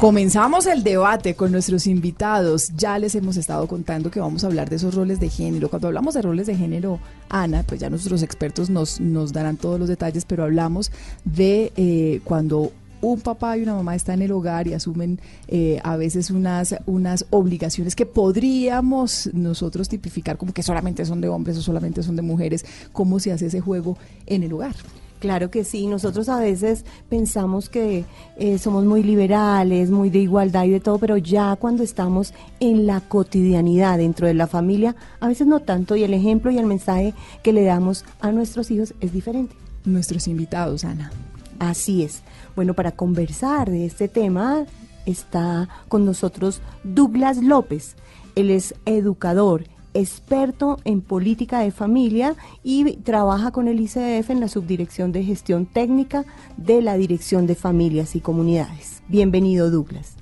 Comenzamos el debate con nuestros invitados. Ya les hemos estado contando que vamos a hablar de esos roles de género. Cuando hablamos de roles de género, Ana, pues ya nuestros expertos nos, nos darán todos los detalles, pero hablamos de eh, cuando un papá y una mamá están en el hogar y asumen eh, a veces unas, unas obligaciones que podríamos nosotros tipificar como que solamente son de hombres o solamente son de mujeres, cómo se hace ese juego en el hogar. Claro que sí, nosotros a veces pensamos que eh, somos muy liberales, muy de igualdad y de todo, pero ya cuando estamos en la cotidianidad dentro de la familia, a veces no tanto y el ejemplo y el mensaje que le damos a nuestros hijos es diferente. Nuestros invitados, Ana. Así es. Bueno, para conversar de este tema está con nosotros Douglas López. Él es educador experto en política de familia y trabaja con el ICF en la subdirección de gestión técnica de la Dirección de Familias y Comunidades. Bienvenido, Douglas.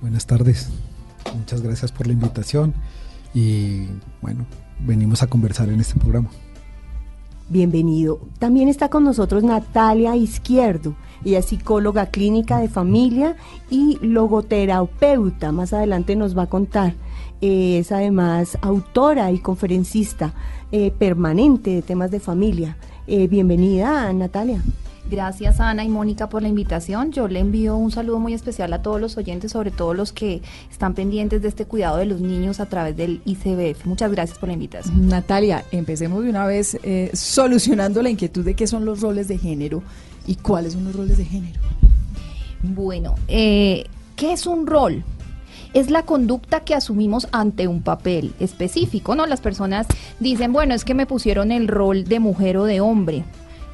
Buenas tardes. Muchas gracias por la invitación y bueno, venimos a conversar en este programa. Bienvenido. También está con nosotros Natalia Izquierdo. Ella es psicóloga clínica de familia y logoterapeuta. Más adelante nos va a contar es además autora y conferencista eh, permanente de temas de familia. Eh, bienvenida, Natalia. Gracias Ana y Mónica por la invitación. Yo le envío un saludo muy especial a todos los oyentes, sobre todo los que están pendientes de este cuidado de los niños a través del ICBF. Muchas gracias por la invitación. Natalia, empecemos de una vez eh, solucionando la inquietud de qué son los roles de género y cuáles son los roles de género. Bueno, ¿qué es un rol? Es la conducta que asumimos ante un papel específico, ¿no? Las personas dicen, bueno, es que me pusieron el rol de mujer o de hombre.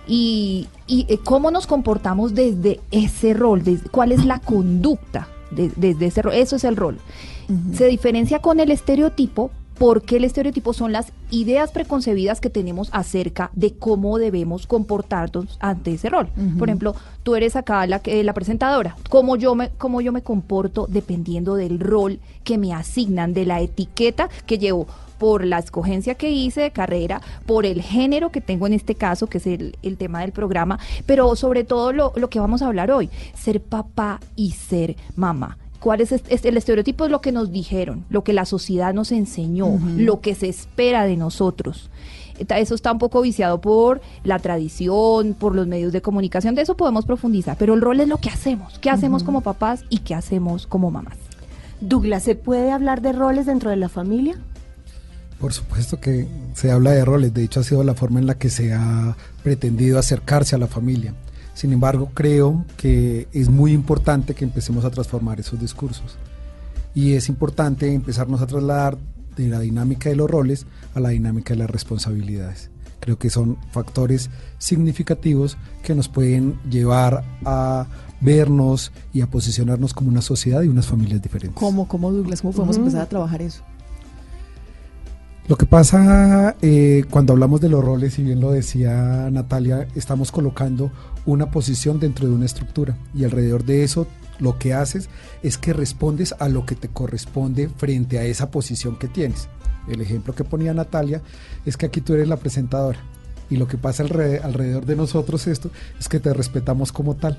Y, eh, cómo nos comportamos desde ese rol, cuál es la conducta desde ese rol, eso es el rol. Se diferencia con el estereotipo porque el estereotipo son las ideas preconcebidas que tenemos acerca de cómo debemos comportarnos ante ese rol. Por ejemplo, tú eres acá la, la presentadora, cómo yo, me, cómo yo me comporto dependiendo del rol que me asignan, de la etiqueta que llevo por la escogencia que hice de carrera, por el género que tengo en este caso, que es el, el tema del programa, pero sobre todo lo, lo que vamos a hablar hoy, ser papá y ser mamá cuál es, el estereotipo es lo que nos dijeron, lo que la sociedad nos enseñó, lo que se espera de nosotros. Eso está un poco viciado por la tradición, por los medios de comunicación, de eso podemos profundizar, pero el rol es lo que hacemos, qué hacemos como papás y qué hacemos como mamás. Douglas, ¿se puede hablar de roles dentro de la familia? Por supuesto que se habla de roles, de hecho ha sido la forma en la que se ha pretendido acercarse a la familia. Sin embargo, creo que es muy importante que empecemos a transformar esos discursos. Y es importante empezarnos a trasladar de la dinámica de los roles a la dinámica de las responsabilidades. Creo que son factores significativos que nos pueden llevar a vernos y a posicionarnos como una sociedad y unas familias diferentes. ¿Cómo, cómo Douglas? ¿Cómo podemos empezar a trabajar eso? Lo que pasa eh, cuando hablamos de los roles, y bien lo decía Natalia, estamos colocando una posición dentro de una estructura y alrededor de eso lo que haces es que respondes a lo que te corresponde frente a esa posición que tienes. El ejemplo que ponía Natalia es que aquí tú eres la presentadora y lo que pasa alrededor de nosotros esto es que te respetamos como tal.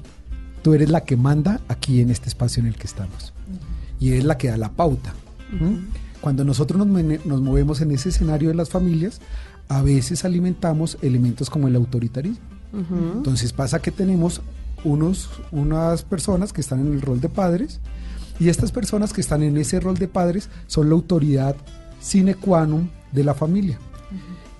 Tú eres la que manda aquí en este espacio en el que estamos y eres la que da la pauta. Cuando nosotros nos, movemos en ese escenario de las familias, a veces alimentamos elementos como el autoritarismo. Entonces pasa que tenemos unos, unas personas que están en el rol de padres y estas personas que están en ese rol de padres son la autoridad sine qua non de la familia.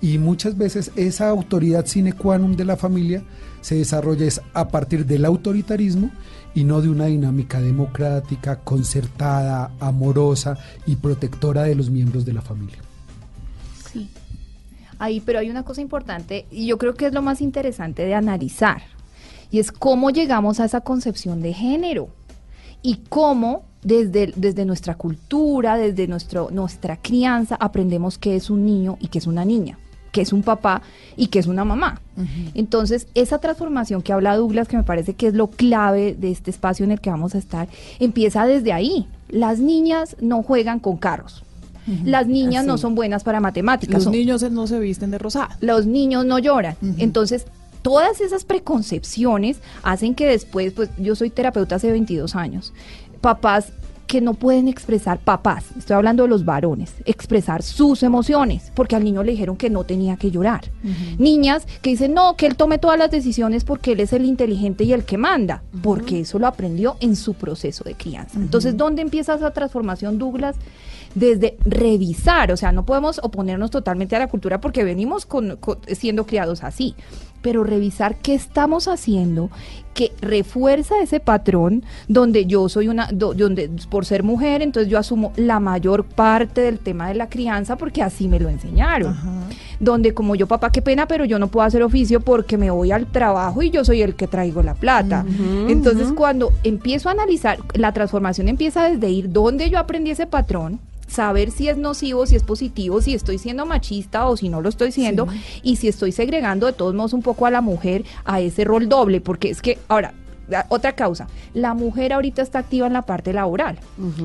Y muchas veces esa autoridad sine qua non de la familia se desarrolla es a partir del autoritarismo y no de una dinámica democrática, concertada, amorosa y protectora de los miembros de la familia. Sí. ahí, pero hay una cosa importante y yo creo que es lo más interesante de analizar y es cómo llegamos a esa concepción de género y cómo desde, desde nuestra cultura, desde nuestro, nuestra crianza, aprendemos qué es un niño y qué es una niña, qué es un papá y qué es una mamá. Entonces, esa transformación que habla Douglas, que me parece que es lo clave de este espacio en el que vamos a estar, empieza desde ahí. Las niñas no juegan con carros. Las niñas no son buenas para matemáticas. Los son- niños no se visten de rosado. los niños no lloran. Entonces, todas esas preconcepciones hacen que después, pues yo soy terapeuta hace 22 años, papás que no pueden expresar, papás, estoy hablando de los varones, expresar sus emociones, porque al niño le dijeron que no tenía que llorar. Niñas que dicen, no, que él tome todas las decisiones porque él es el inteligente y el que manda, porque eso lo aprendió en su proceso de crianza. Entonces, ¿dónde empieza esa transformación, Douglas? desde revisar, o sea, no podemos oponernos totalmente a la cultura porque venimos con- con- siendo criados así, pero revisar qué estamos haciendo que refuerza ese patrón donde yo soy una, do- donde por ser mujer, entonces yo asumo la mayor parte del tema de la crianza porque así me lo enseñaron. Donde como yo, papá, qué pena, pero yo no puedo hacer oficio porque me voy al trabajo y yo soy el que traigo la plata. Entonces, cuando empiezo a analizar, la transformación empieza desde ir donde yo aprendí ese patrón, saber si es nocivo, si es positivo, si estoy siendo machista o si no lo estoy siendo, y si estoy segregando de todos modos un poco a la mujer a ese rol doble, porque es que, ahora, otra causa, la mujer ahorita está activa en la parte laboral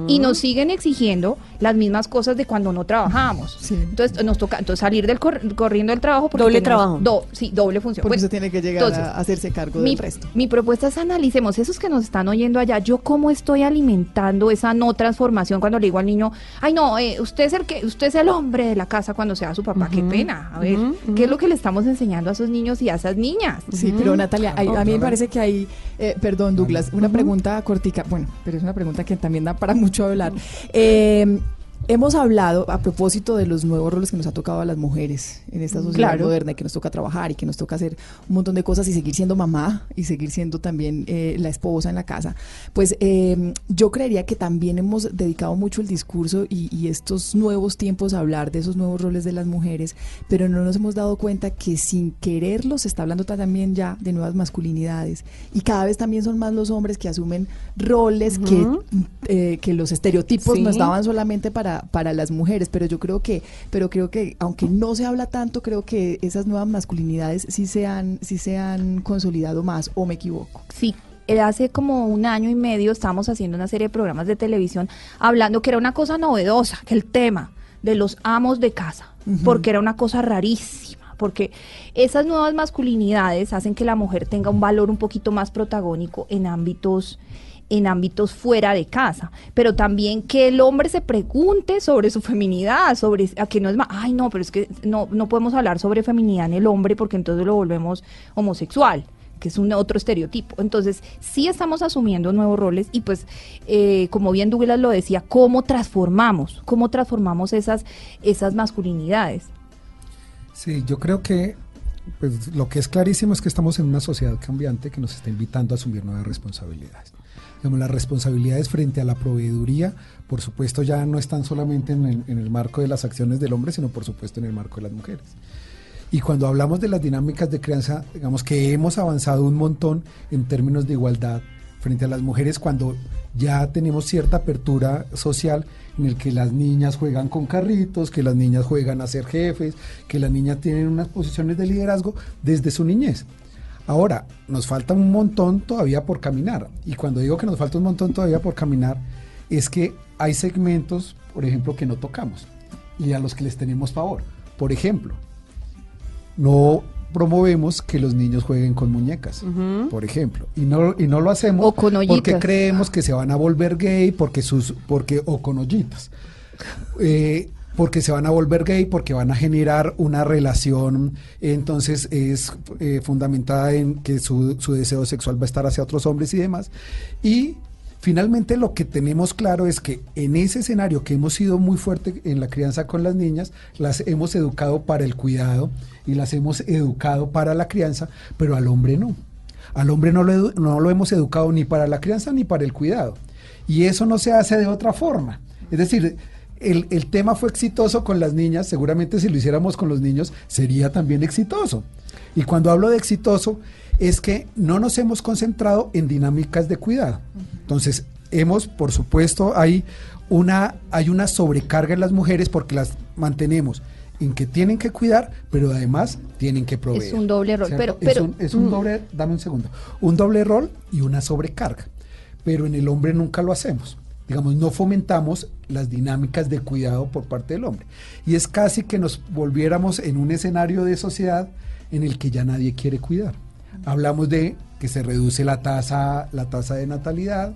y nos siguen exigiendo las mismas cosas de cuando no trabajábamos. Sí. Entonces nos toca entonces salir del cor- corriendo del trabajo porque Doble trabajo. do- sí, doble función. Bueno, se tiene que llegar entonces, a hacerse cargo mi, del resto. mi propuesta es analicemos esos que nos están oyendo allá. Yo cómo estoy alimentando esa no transformación cuando le digo al niño, ay no, eh, usted es el que, usted es el hombre de la casa cuando sea su papá. Qué pena. A ver, ¿qué es lo que le estamos enseñando a esos niños y a esas niñas? Sí, pero Natalia, hay- a mí me parece que hay, eh, perdón Douglas, una pregunta cortica, bueno, pero es una pregunta que también da para mucho hablar. Eh, hemos hablado a propósito de los nuevos roles que nos ha tocado a las mujeres en esta sociedad Claro. moderna y que nos toca trabajar y que nos toca hacer un montón de cosas y seguir siendo mamá y seguir siendo también eh, la esposa en la casa. Pues eh, yo creería que también hemos dedicado mucho el discurso y, y estos nuevos tiempos a hablar de esos nuevos roles de las mujeres, pero no nos hemos dado cuenta que sin quererlo se está hablando ta- también ya de nuevas masculinidades y cada vez también son más los hombres que asumen roles que, eh, que los estereotipos no Sí. estaban solamente para, para las mujeres, pero yo creo que, pero creo que aunque no se habla tanto, creo que esas nuevas masculinidades sí se han, sí se han consolidado más, o me equivoco. Sí, eh, hace como un año y medio estábamos haciendo una serie de programas de televisión hablando que era una cosa novedosa, que el tema de los amos de casa, porque era una cosa rarísima, porque esas nuevas masculinidades hacen que la mujer tenga un valor un poquito más protagónico en ámbitos en ámbitos fuera de casa, pero también que el hombre se pregunte sobre su feminidad, sobre a que no es más, ay no, pero es que no, no podemos hablar sobre feminidad en el hombre porque entonces lo volvemos homosexual que es un otro estereotipo. Entonces, sí estamos asumiendo nuevos roles y pues, eh, como bien Douglas lo decía, ¿cómo transformamos? ¿Cómo transformamos esas, esas masculinidades? Sí, yo creo que pues, lo que es clarísimo es que estamos en una sociedad cambiante que nos está invitando a asumir nuevas responsabilidades. Digamos, las responsabilidades frente a la proveeduría, por supuesto, ya no están solamente en el, en el marco de las acciones del hombre, sino por supuesto en el marco de las mujeres. Y cuando hablamos de las dinámicas de crianza, digamos que hemos avanzado un montón en términos de igualdad frente a las mujeres cuando ya tenemos cierta apertura social en el que las niñas juegan con carritos, que las niñas juegan a ser jefes, que las niñas tienen unas posiciones de liderazgo desde su niñez. Ahora, nos falta un montón todavía por caminar. Y cuando digo que nos falta un montón todavía por caminar, es que hay segmentos, por ejemplo, que no tocamos y a los que les tenemos favor. Por ejemplo, no promovemos que los niños jueguen con muñecas, por ejemplo, y no y no lo hacemos O con porque creemos que se van a volver gay porque sus porque o con ollitas. Eh, porque se van a volver gay, porque van a generar una relación, entonces es eh, fundamentada en que su, su deseo sexual va a estar hacia otros hombres y demás. Y finalmente lo que tenemos claro es que en ese escenario que hemos sido muy fuerte en la crianza con las niñas, las hemos educado para el cuidado y las hemos educado para la crianza, pero al hombre no. Al hombre no lo, no lo hemos educado ni para la crianza ni para el cuidado. Y eso no se hace de otra forma. Es decir, el, el tema fue exitoso con las niñas, seguramente si lo hiciéramos con los niños sería también exitoso. Y cuando hablo de exitoso es que no nos hemos concentrado en dinámicas de cuidado. Entonces, hemos, por supuesto, hay una, hay una sobrecarga en las mujeres porque las mantenemos en que tienen que cuidar, pero además tienen que proveer. Es un doble rol, ¿cierto? pero- es pero- un, es un mm. doble, dame un segundo, un doble rol y una sobrecarga. Pero en el hombre nunca lo hacemos. Digamos, no fomentamos las dinámicas de cuidado por parte del hombre. Y es casi que nos volviéramos en un escenario de sociedad en el que ya nadie quiere cuidar. Hablamos de que se reduce la tasa, la tasa de natalidad,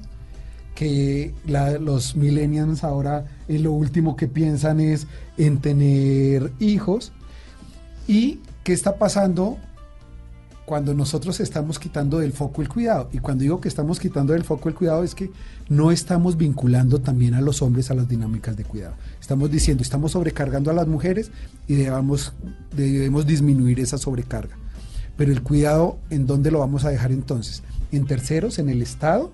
que los millennials ahora en lo último que piensan es en tener hijos. ¿Y qué está pasando cuando nosotros estamos quitando del foco el cuidado? Y cuando digo que estamos quitando del foco el cuidado es que no estamos vinculando también a los hombres a las dinámicas de cuidado. Estamos diciendo, estamos sobrecargando a las mujeres y debemos, debemos disminuir esa sobrecarga. Pero el cuidado, ¿en dónde lo vamos a dejar entonces? ¿En terceros, en el Estado,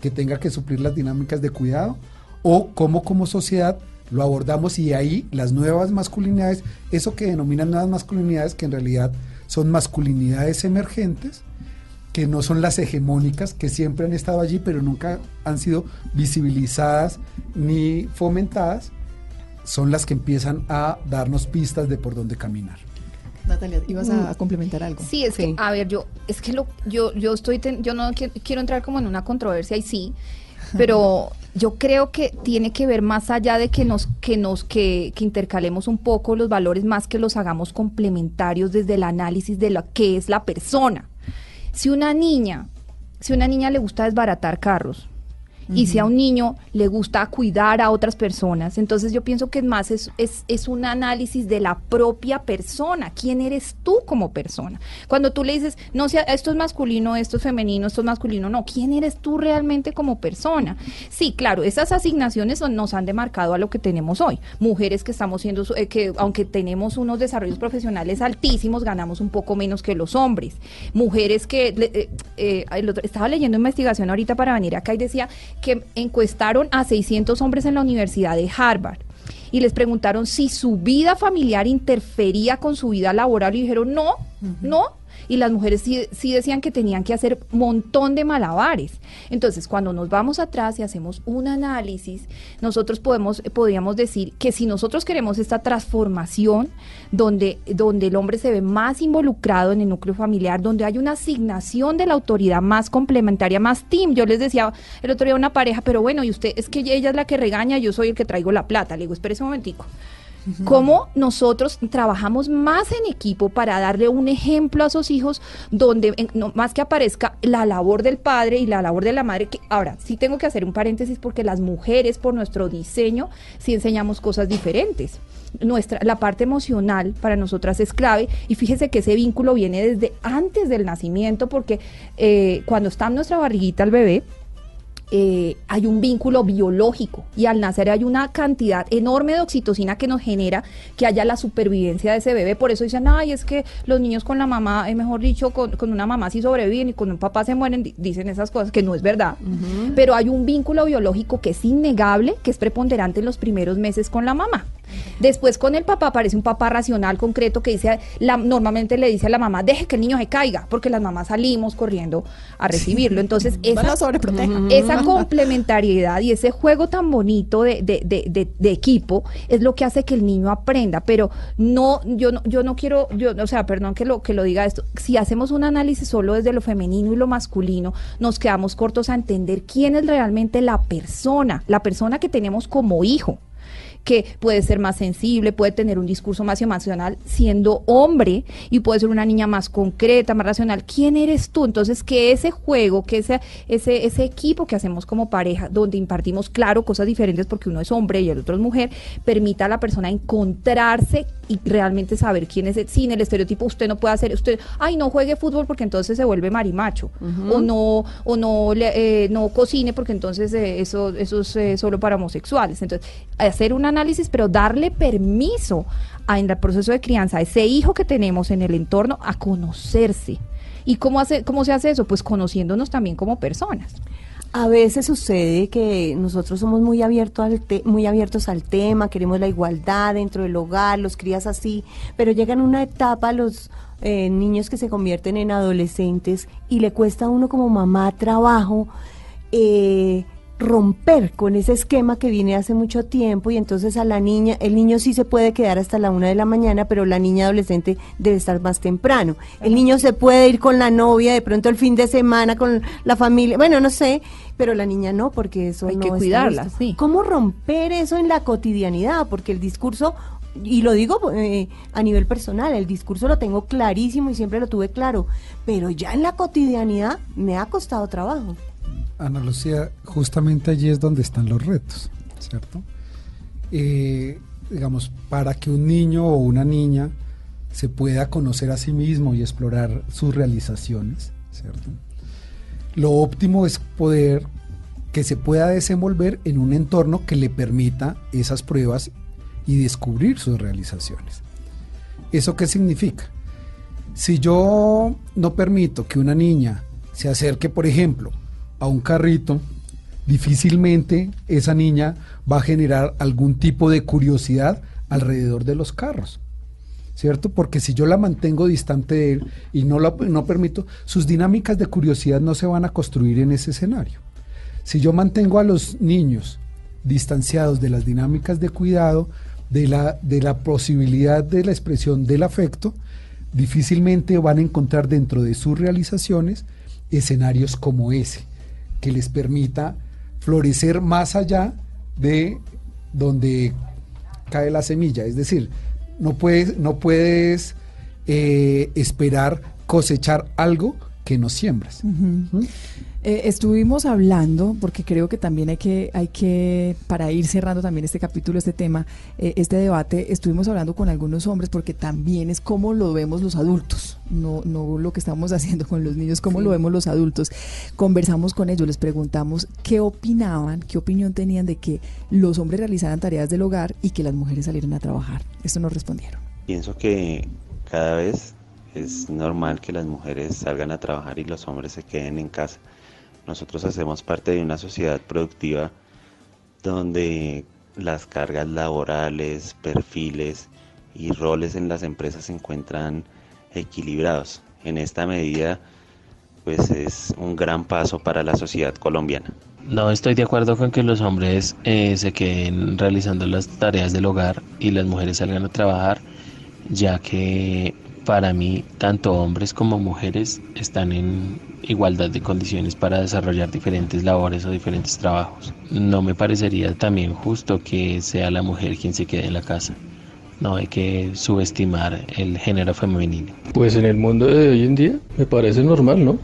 que tenga que suplir las dinámicas de cuidado? ¿O cómo como sociedad lo abordamos y ahí las nuevas masculinidades, eso que denominan nuevas masculinidades, que en realidad son masculinidades emergentes, que no son las hegemónicas, que siempre han estado allí, pero nunca han sido visibilizadas ni fomentadas, son las que empiezan a darnos pistas de por dónde caminar. Natalia, ibas a complementar algo. Sí, es Sí. que, a ver, yo, es que lo, yo, yo estoy, ten- yo no qui- quiero entrar como en una controversia y sí, pero yo creo que tiene que ver más allá de que nos, que nos, que, que intercalemos un poco los valores, más que los hagamos complementarios desde el análisis de lo que es la persona. Si una niña, si una niña le gusta desbaratar carros, y si a un niño le gusta cuidar a otras personas, entonces yo pienso que es más es, es, es un análisis de la propia persona, quién eres tú como persona. Cuando tú le dices, no, sea, esto es masculino, esto es femenino, esto es masculino, no, quién eres tú realmente como persona. Sí, claro, esas asignaciones nos han demarcado a lo que tenemos hoy. Mujeres que estamos siendo, eh, que aunque tenemos unos desarrollos profesionales altísimos, ganamos un poco menos que los hombres. Mujeres que, eh, eh, estaba leyendo investigación ahorita para venir acá y decía que encuestaron a 600 hombres en la Universidad de Harvard y les preguntaron si su vida familiar interfería con su vida laboral y dijeron no, no. Y las mujeres sí, sí decían que tenían que hacer montón de malabares. Entonces, cuando nos vamos atrás y hacemos un análisis, nosotros podemos, podríamos decir que si nosotros queremos esta transformación, donde, donde el hombre se ve más involucrado en el núcleo familiar, donde hay una asignación de la autoridad más complementaria, más team. Yo les decía el otro día a una pareja, pero bueno, y usted es que ella es la que regaña, yo soy el que traigo la plata. Le digo, espérese un momentico. Cómo nosotros trabajamos más en equipo para darle un ejemplo a esos hijos donde no, más que aparezca la labor del padre y la labor de la madre. Que, ahora, sí tengo que hacer un paréntesis porque las mujeres por nuestro diseño sí enseñamos cosas diferentes. Nuestra, la parte emocional para nosotras es clave y fíjese que ese vínculo viene desde antes del nacimiento porque eh, cuando está en nuestra barriguita el bebé, eh, hay un vínculo biológico y al nacer hay una cantidad enorme de oxitocina que nos genera que haya la supervivencia de ese bebé. Por eso dicen, ay, es que los niños con la mamá, eh, mejor dicho, con, con una mamá sí sobreviven y con un papá se mueren, di- dicen esas cosas que no es verdad. Pero hay un vínculo biológico que es innegable, que es preponderante en los primeros meses con la mamá. Después con el papá aparece un papá racional, concreto, que dice, la, normalmente le dice a la mamá, deje que el niño se caiga, porque las mamás salimos corriendo a recibirlo. Entonces, esa, complementariedad y ese juego tan bonito de, de- de- de- de equipo es lo que hace que el niño aprenda. Pero no, yo no, yo no quiero, yo, o sea, perdón que lo, que lo diga esto, si hacemos un análisis solo desde lo femenino y lo masculino, nos quedamos cortos a entender quién es realmente la persona, la persona que tenemos como hijo que puede ser más sensible, puede tener un discurso más emocional siendo hombre y puede ser una niña más concreta, más racional. ¿Quién eres tú? Entonces, que ese juego, que ese, ese, ese equipo que hacemos como pareja, donde impartimos, claro, cosas diferentes porque uno es hombre y el otro es mujer, permita a la persona encontrarse y realmente saber quién es, sin el estereotipo, usted no puede hacer, usted, ay, no juegue fútbol porque entonces se vuelve marimacho, o no, o no, le- eh, no cocine porque entonces eh, eso, eso es eh, solo para homosexuales. Entonces, hacer un análisis, pero darle permiso a, en el proceso de crianza a ese hijo que tenemos en el entorno a conocerse. ¿Y cómo, hace, cómo se hace eso? Pues conociéndonos también como personas. A veces sucede que nosotros somos muy, abiertos al te- muy abiertos al tema, queremos la igualdad dentro del hogar, los crías así, pero llegan una etapa los eh, niños que se convierten en adolescentes y le cuesta a uno como mamá trabajo eh, romper con ese esquema que viene hace mucho tiempo y entonces a la niña, el niño sí se puede quedar hasta la una de la mañana, pero la niña adolescente debe estar más temprano. El niño se puede ir con la novia de pronto el fin de semana con la familia, bueno, no sé, pero la niña no, porque eso Hay no que cuidarla, sí. ¿Cómo romper eso en la cotidianidad? Porque el discurso, y lo digo eh, a nivel personal, el discurso lo tengo clarísimo y siempre lo tuve claro, pero ya en la cotidianidad me ha costado trabajo. Ana Lucía, justamente allí es donde están los retos, ¿cierto? Eh, digamos, para que un niño o una niña se pueda conocer a sí mismo y explorar sus realizaciones, ¿cierto? Lo óptimo es poder que se pueda desenvolver en un entorno que le permita esas pruebas y descubrir sus realizaciones. ¿Eso qué significa? Si yo no permito que una niña se acerque, por ejemplo, a un carrito, difícilmente esa niña va a generar algún tipo de curiosidad alrededor de los carros. ¿Cierto? Porque si yo la mantengo distante de él y no, la, no permito, sus dinámicas de curiosidad no se van a construir en ese escenario. Si yo mantengo a los niños distanciados de las dinámicas de cuidado, de la, de la posibilidad de la expresión del afecto, difícilmente van a encontrar dentro de sus realizaciones escenarios como ese, que les permita florecer más allá de donde cae la semilla. Es decir, no puedes, no puedes eh, esperar cosechar algo que no siembras. ¿Mm? Eh, estuvimos hablando, porque creo que también hay que, hay que, para ir cerrando también este capítulo, este tema, eh, este debate, estuvimos hablando con algunos hombres, porque también es cómo lo vemos los adultos, no, no lo que estamos haciendo con los niños, cómo Sí. lo vemos los adultos. Conversamos con ellos, les preguntamos qué opinaban, qué opinión tenían de que los hombres realizaran tareas del hogar y que las mujeres salieran a trabajar. Esto nos respondieron. Pienso que cada vez es normal que las mujeres salgan a trabajar y los hombres se queden en casa. Nosotros hacemos parte de una sociedad productiva donde las cargas laborales, perfiles y roles en las empresas se encuentran equilibrados. En esta medida, pues es un gran paso para la sociedad colombiana. No estoy de acuerdo con que los hombres eh, se queden realizando las tareas del hogar y las mujeres salgan a trabajar, ya que para mí tanto hombres como mujeres están en igualdad de condiciones para desarrollar diferentes labores o diferentes trabajos. No me parecería también justo que sea la mujer quien se quede en la casa. No hay que subestimar el género femenino. Pues en el mundo de hoy en día me parece normal, ¿no?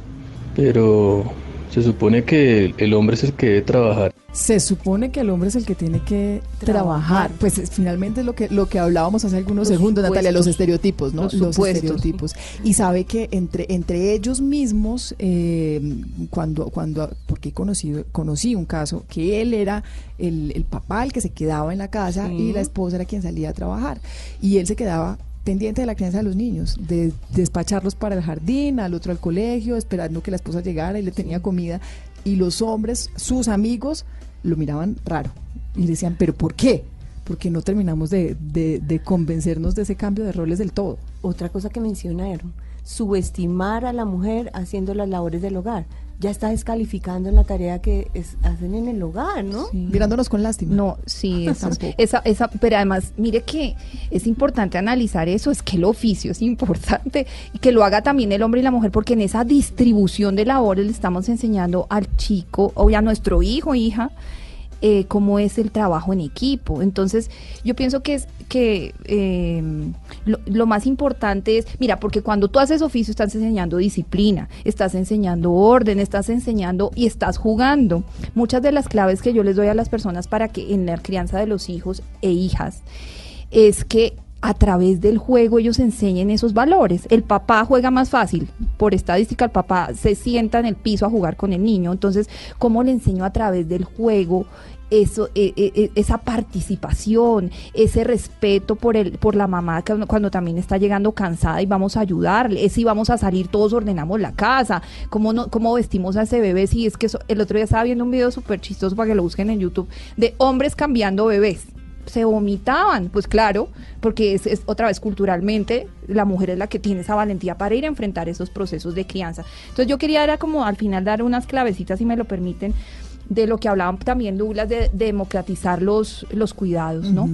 Pero se supone que el hombre es el que debe trabajar. Se supone que el hombre es el que tiene que trabajar. Trabajar. Pues es- finalmente es lo que, lo que hablábamos hace algunos Los segundos, Natalia, los estereotipos, ¿no? Los estereotipos. Y sabe que entre, entre ellos mismos, eh, cuando, cuando, porque conocí, conocí un caso, que él era el, el papá el que se quedaba en la casa Sí. y la esposa era quien salía a trabajar. Y él se quedaba pendiente de la crianza de los niños, de despacharlos para el jardín, al otro al colegio, esperando que la esposa llegara y le tenía comida. Y los hombres, sus amigos, lo miraban raro y decían, ¿pero por qué? Porque no terminamos de, de- de convencernos de ese cambio de roles del todo. Otra cosa que mencionaron, subestimar a la mujer haciendo las labores del hogar. Ya está descalificando en la tarea que es- hacen en el hogar, ¿no? Mirándonos con lástima. No, sí, esa, esa, pero además, mire que es importante analizar eso, es que el oficio es importante y que lo haga también el hombre y la mujer, porque en esa distribución de labores le estamos enseñando al chico o a nuestro hijo, hija, eh, cómo es el trabajo en equipo. Entonces, yo pienso que es que eh, lo, lo más importante es, mira, porque cuando tú haces oficio estás enseñando disciplina, estás enseñando orden, estás enseñando y estás jugando. Muchas de las claves que yo les doy a las personas para que en la crianza de los hijos e hijas es que a través del juego ellos enseñen esos valores. El papá juega más fácil. Por estadística, el papá se sienta en el piso a jugar con el niño. Entonces, ¿cómo le enseño a través del juego eso, e- e- e- esa participación, ese respeto por el, por la mamá que cuando también está llegando cansada y vamos a ayudarle, si vamos a salir todos ordenamos la casa, cómo no, cómo vestimos a ese bebé, si es que eso- el otro día estaba viendo un video súper chistoso para que lo busquen en YouTube de hombres cambiando bebés se vomitaban, pues claro, porque es, otra vez culturalmente la mujer es la que tiene esa valentía para ir a enfrentar esos procesos de crianza. Entonces yo quería era como al final dar unas clavecitas, si me lo permiten, de lo que hablaban también Douglas de, democratizar los, los cuidados, ¿no?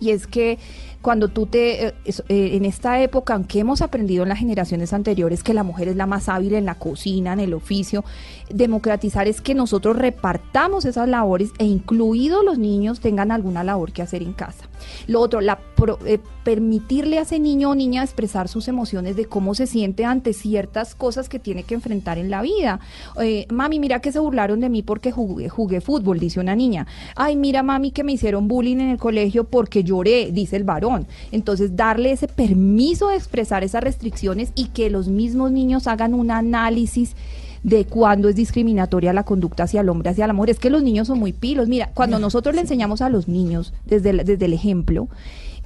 Y es que cuando tú te, eh, eh, en esta época, aunque hemos aprendido en las generaciones anteriores que la mujer es la más hábil en la cocina, en el oficio, democratizar es que nosotros repartamos esas labores e incluidos los niños tengan alguna labor que hacer en casa. Lo otro, la pro- eh, permitirle a ese niño o niña expresar sus emociones de cómo se siente ante ciertas cosas que tiene que enfrentar en la vida. Eh, mami, mira que se burlaron de mí porque jugué, jugué fútbol, dice una niña. Ay, mira, mami, que me hicieron bullying en el colegio porque lloré, dice el varón. Entonces, darle ese permiso de expresar esas restricciones y que los mismos niños hagan un análisis de cuándo es discriminatoria la conducta hacia el hombre, hacia la mujer. Es que los niños son muy pilos. Mira, cuando nosotros le enseñamos a los niños desde el, desde el ejemplo,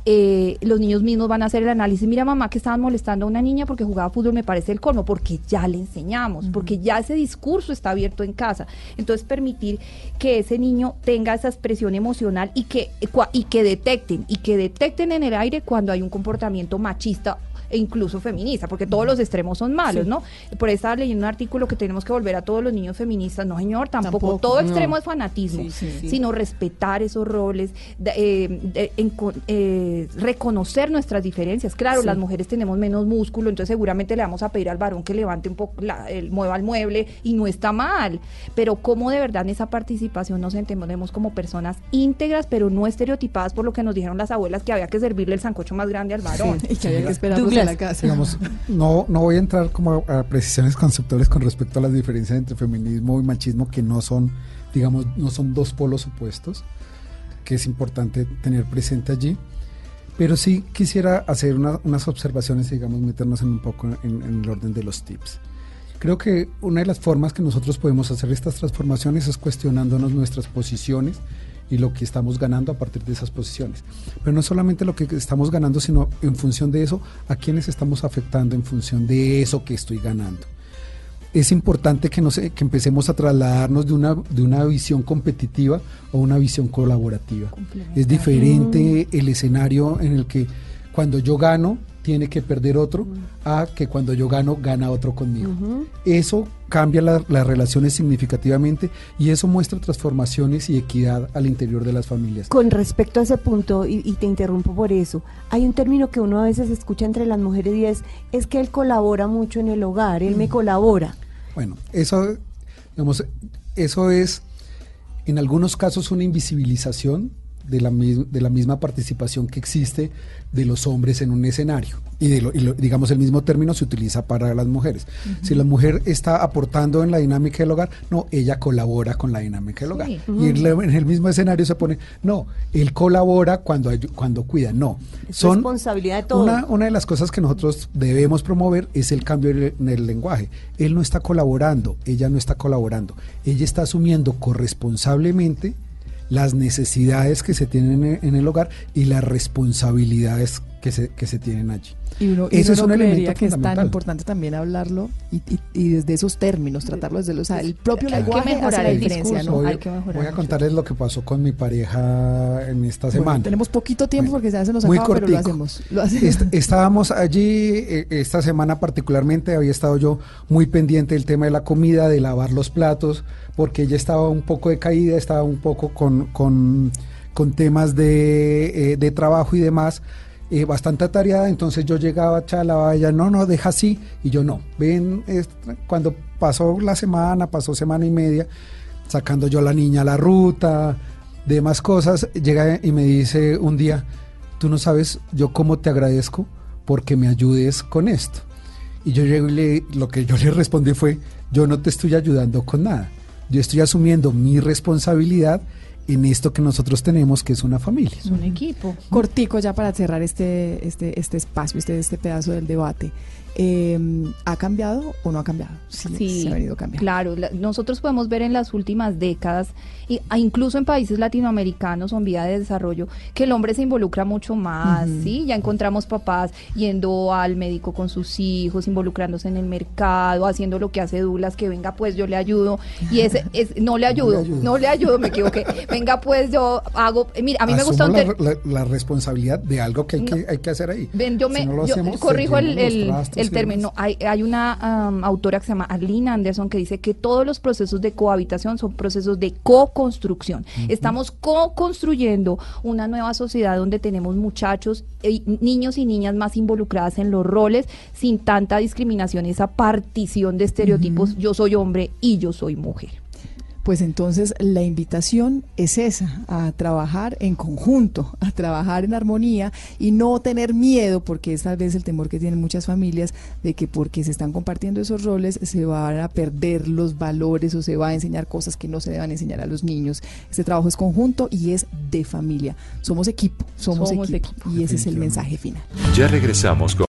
eh, los niños mismos van a hacer el análisis. Mira, mamá, que estaban molestando a una niña porque jugaba fútbol, me parece el colmo, porque ya le enseñamos, porque ya ese discurso está abierto en casa. Entonces, permitir que ese niño tenga esa expresión emocional y que, y que detecten, y que detecten en el aire cuando hay un comportamiento machista e incluso feminista, porque todos los extremos son malos, ¿no? Por ahí estaba leyendo un artículo que tenemos que volver a todos los niños feministas. No, señor, tampoco. Tampoco, Todo no. extremo es fanatismo, Sí, sí, sí. sino respetar esos roles, de- eh, de- en co- eh, reconocer nuestras diferencias. Claro, Sí. las mujeres tenemos menos músculo, entonces seguramente le vamos a pedir al varón que levante un poco, la, el, mueva el mueble y no está mal. Pero cómo de verdad en esa participación nos entendemos como personas íntegras, pero no estereotipadas por lo que nos dijeron las abuelas que había que servirle el sancocho más grande al varón. y que había que esperarlos La casa. Digamos, no, no voy a entrar como a precisiones conceptuales con respecto a las diferencias entre feminismo y machismo que no son, digamos, no son dos polos opuestos, que es importante tener presente allí. Pero sí quisiera hacer una- unas observaciones y, digamos, meternos en un poco en, en el orden de los tips. Creo que una de las formas que nosotros podemos hacer estas transformaciones es cuestionándonos nuestras posiciones y lo que estamos ganando a partir de esas posiciones. Pero no solamente lo que estamos ganando, sino en función de eso, a quiénes estamos afectando en función de eso que estoy ganando. Es importante que, nos, que empecemos a trasladarnos de una, de una visión competitiva a una visión colaborativa. Es diferente el escenario en el que cuando yo gano tiene que perder otro a que cuando yo gano gana otro conmigo. Eso cambia la- las relaciones significativamente y eso muestra transformaciones y equidad al interior de las familias. Con respecto a ese punto, y, y te interrumpo por eso, hay un término que uno a veces escucha entre las mujeres y es, es que él colabora mucho en el hogar, él me colabora. Bueno, eso, digamos, eso es en algunos casos una invisibilización de la, de la misma participación que existe de los hombres en un escenario. Y, de lo- y lo- digamos, el mismo término se utiliza para las mujeres. Si la mujer está aportando en la dinámica del hogar, no, ella colabora con la dinámica del hogar. Sí. Y en, la- en el mismo escenario se pone, no, él colabora cuando, cuando cuida. No, Es responsabilidad de todo. una, una de las cosas que nosotros debemos promover es el cambio en el lenguaje. Él no está colaborando, ella no está colaborando. Ella está asumiendo corresponsablemente las necesidades que se tienen en, el hogar y las responsabilidades que se, que se tienen allí. Y uno, y Ese uno es un elemento que es tan importante también hablarlo y, y- y desde esos términos, tratarlo desde los, o sea, el propio Hay que lenguaje mejorar hace la el diferencia. ¿no? Voy, hay que mejorar voy a mucho. contarles lo que pasó con mi pareja en esta Bueno, semana. tenemos poquito tiempo porque ya se nos Muy acaba, pero lo cortico. hacemos. Lo hacemos. Est- estábamos allí, eh, esta semana particularmente, había estado yo muy pendiente del tema de la comida, de lavar los platos, porque ella estaba un poco decaída, estaba un poco con, con, con temas de, eh, de trabajo y demás, eh, bastante atareada, entonces yo llegaba, chalaba, ella, no, no, deja así, y yo no, ven, es- cuando pasó la semana, pasó semana y media, sacando yo a la niña a la ruta, demás cosas, llega y me dice un día, tú no sabes yo cómo te agradezco porque me ayudes con esto. Y yo llego y lo que yo le respondí fue, yo no te estoy ayudando con nada, yo estoy asumiendo mi responsabilidad en esto que nosotros tenemos, que es una familia. Es un equipo. Cortico ya para cerrar este, este, este espacio, este, este pedazo del debate. Eh, ¿Ha cambiado o no ha cambiado? Sí, Sí, se ha venido cambiando. Claro, la- nosotros podemos ver en las últimas décadas, y, a- incluso en países latinoamericanos o en vía de desarrollo, que el hombre se involucra mucho más, ¿sí? Ya encontramos papás yendo al médico con sus hijos, involucrándose en el mercado, haciendo lo que hace Douglas, que venga pues yo le ayudo, y ese, es, no le ayudo, ayudo. no le ayudo, me equivoqué, venga pues yo hago, eh, mira, a mí me gusta un ter- la, la- la responsabilidad de algo que hay, que hay que hacer ahí. Ven, yo me no lo yo hacemos, corrijo el, el término. Hay, hay una am, autora que se llama Arlene Anderson que dice que todos los procesos de cohabitación son procesos de co-construcción. Estamos co-construyendo una nueva sociedad donde tenemos muchachos, niños y niñas más involucradas en los roles, sin tanta discriminación esa partición de estereotipos. Yo soy hombre y yo soy mujer. Pues entonces la invitación es esa, a trabajar en conjunto, a trabajar en armonía y no tener miedo, porque es tal vez el temor que tienen muchas familias de que porque se están compartiendo esos roles se van a perder los valores o se va a enseñar cosas que no se deban enseñar a los niños. Este trabajo es conjunto y es de familia. Somos equipo, somos, Somos equipo, equipo. y ese es el mensaje final. Ya regresamos con